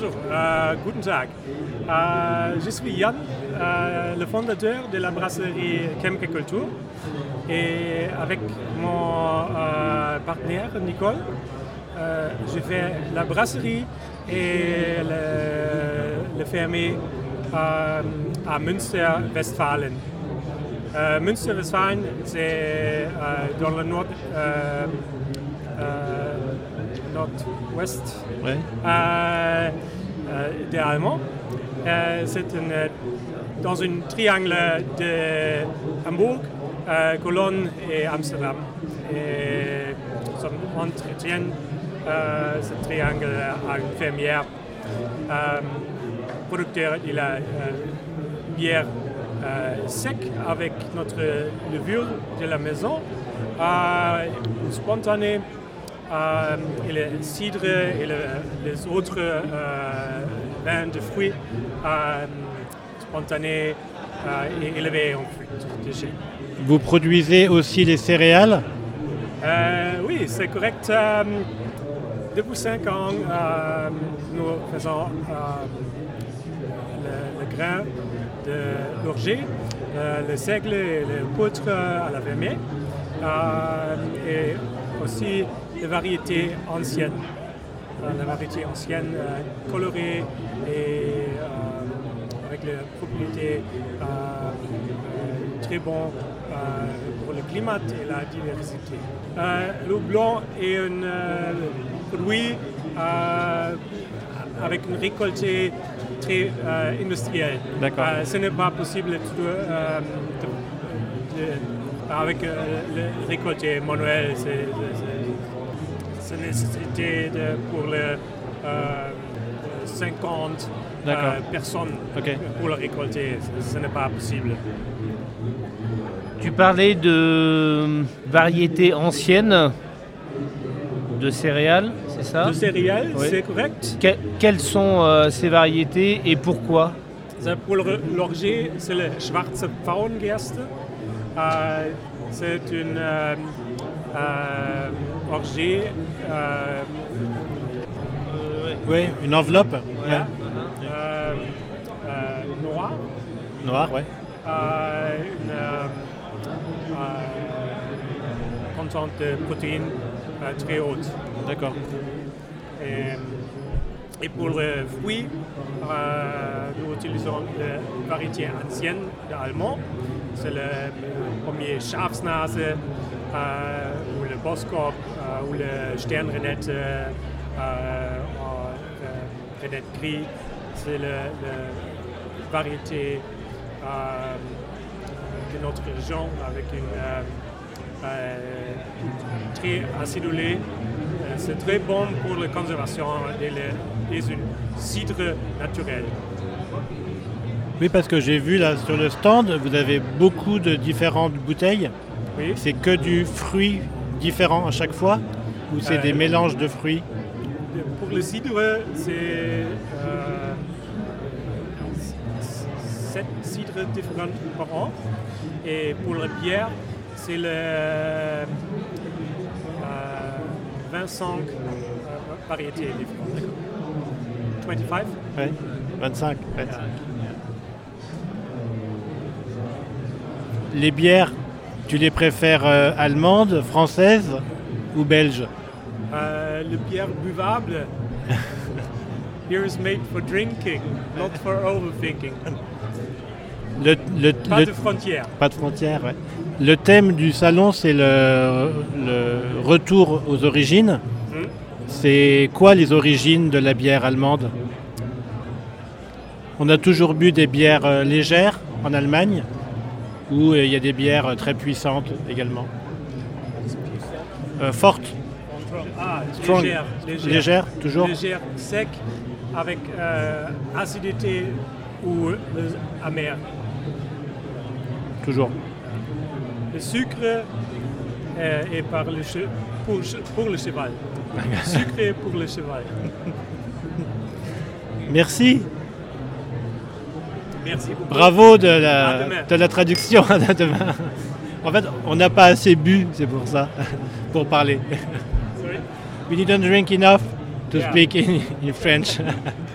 bonjour, euh, guten Tag. Euh, je suis Yann, euh, le fondateur de la brasserie Kemke Culture. Et avec mon partenaire Nicole, je fais la brasserie et le, le fermier à Münster-Westfalen. Münster-Westfalen, c'est dans le nord, nord-ouest Ouais. euh, euh, des Allemands. Euh, c'est dans un triangle de Hambourg, Cologne et Amsterdam. Et on entretient ce triangle à une fermière producteur de la bière euh, sec avec notre levure de la maison, euh, spontanée euh, et le cidre et le- les autres euh, vins de fruits euh, spontanés euh, et élevés en fruits. Vous produisez aussi les céréales Euh, oui, c'est correct. Euh, depuis cinq ans, euh, nous faisons euh, le, le grain de l'orgie, euh, le seigle et le poutre à la euh, et aussi des variétés anciennes. Euh, la variété ancienne euh, colorée et euh, avec les propriétés très bonnes pour le climat et la diversité. Le blanc est un produit avec une récolte très industrielle. Ce n'est pas possible de, de- de- avec euh, le récolté manuel. C'est, nécessité de- pour le, euh, 50 D'accord. euh, personnes pour le récolter. Ce, ce n'est pas possible. Tu parlais de variétés anciennes de céréales, c'est ça? De céréales, Oui. c'est correct. Que- quelles sont euh, ces variétés et pourquoi? Pour c'est le Schwarze Pfauengerste. Euh, c'est une euh, euh, orgie euh, Oui, une enveloppe voilà, euh, euh, noire. Ouais. Noire, ouais. euh, une contente de protéines très haute. D'accord. Et, et pour le fruit, nous utilisons la variété ancienne d'allemand. C'est le, premier Schafsnase euh, ou le Boskop euh, ou le Sternrenette euh, en, Renette gris. C'est le variété de notre région avec une très acidulée. C'est très bon pour la conservation des cidres naturels. Oui, parce que j'ai vu là sur le stand, vous avez beaucoup de différentes bouteilles. Oui. C'est que du fruit différent à chaque fois Ou c'est Euh, des mélanges de fruits? Pour le cidre, c'est euh, sept cidres différents par an. Et pour la bière, c'est le euh, 25 euh, variétés différentes. 25 Ouais. 25. ouais. Les bières, tu les préfères euh, allemandes, françaises ou belges Euh, le bière buvable. Beer is made for drinking, not for overthinking. le, le- Pas le- de frontières. Pas de frontières, ouais. Le thème du salon, c'est le, le retour aux origines. Hmm. C'est quoi les origines de la bière allemande? On a toujours bu des bières euh, légères en Allemagne, ou euh, il y a des bières euh, très puissantes également. Euh, fortes, Ah, Strong. légère, toujours Légère, sec, avec euh, acidité ou amer. Toujours. Le sucre est par le che- pour, pour le cheval. Sucré pour le cheval. Merci. Merci beaucoup. Bravo de la, de la traduction. Demain. En fait, on n'a pas assez bu, c'est pour ça, pour parler. Sorry? We didn't drink enough to Yeah. speak in, in French.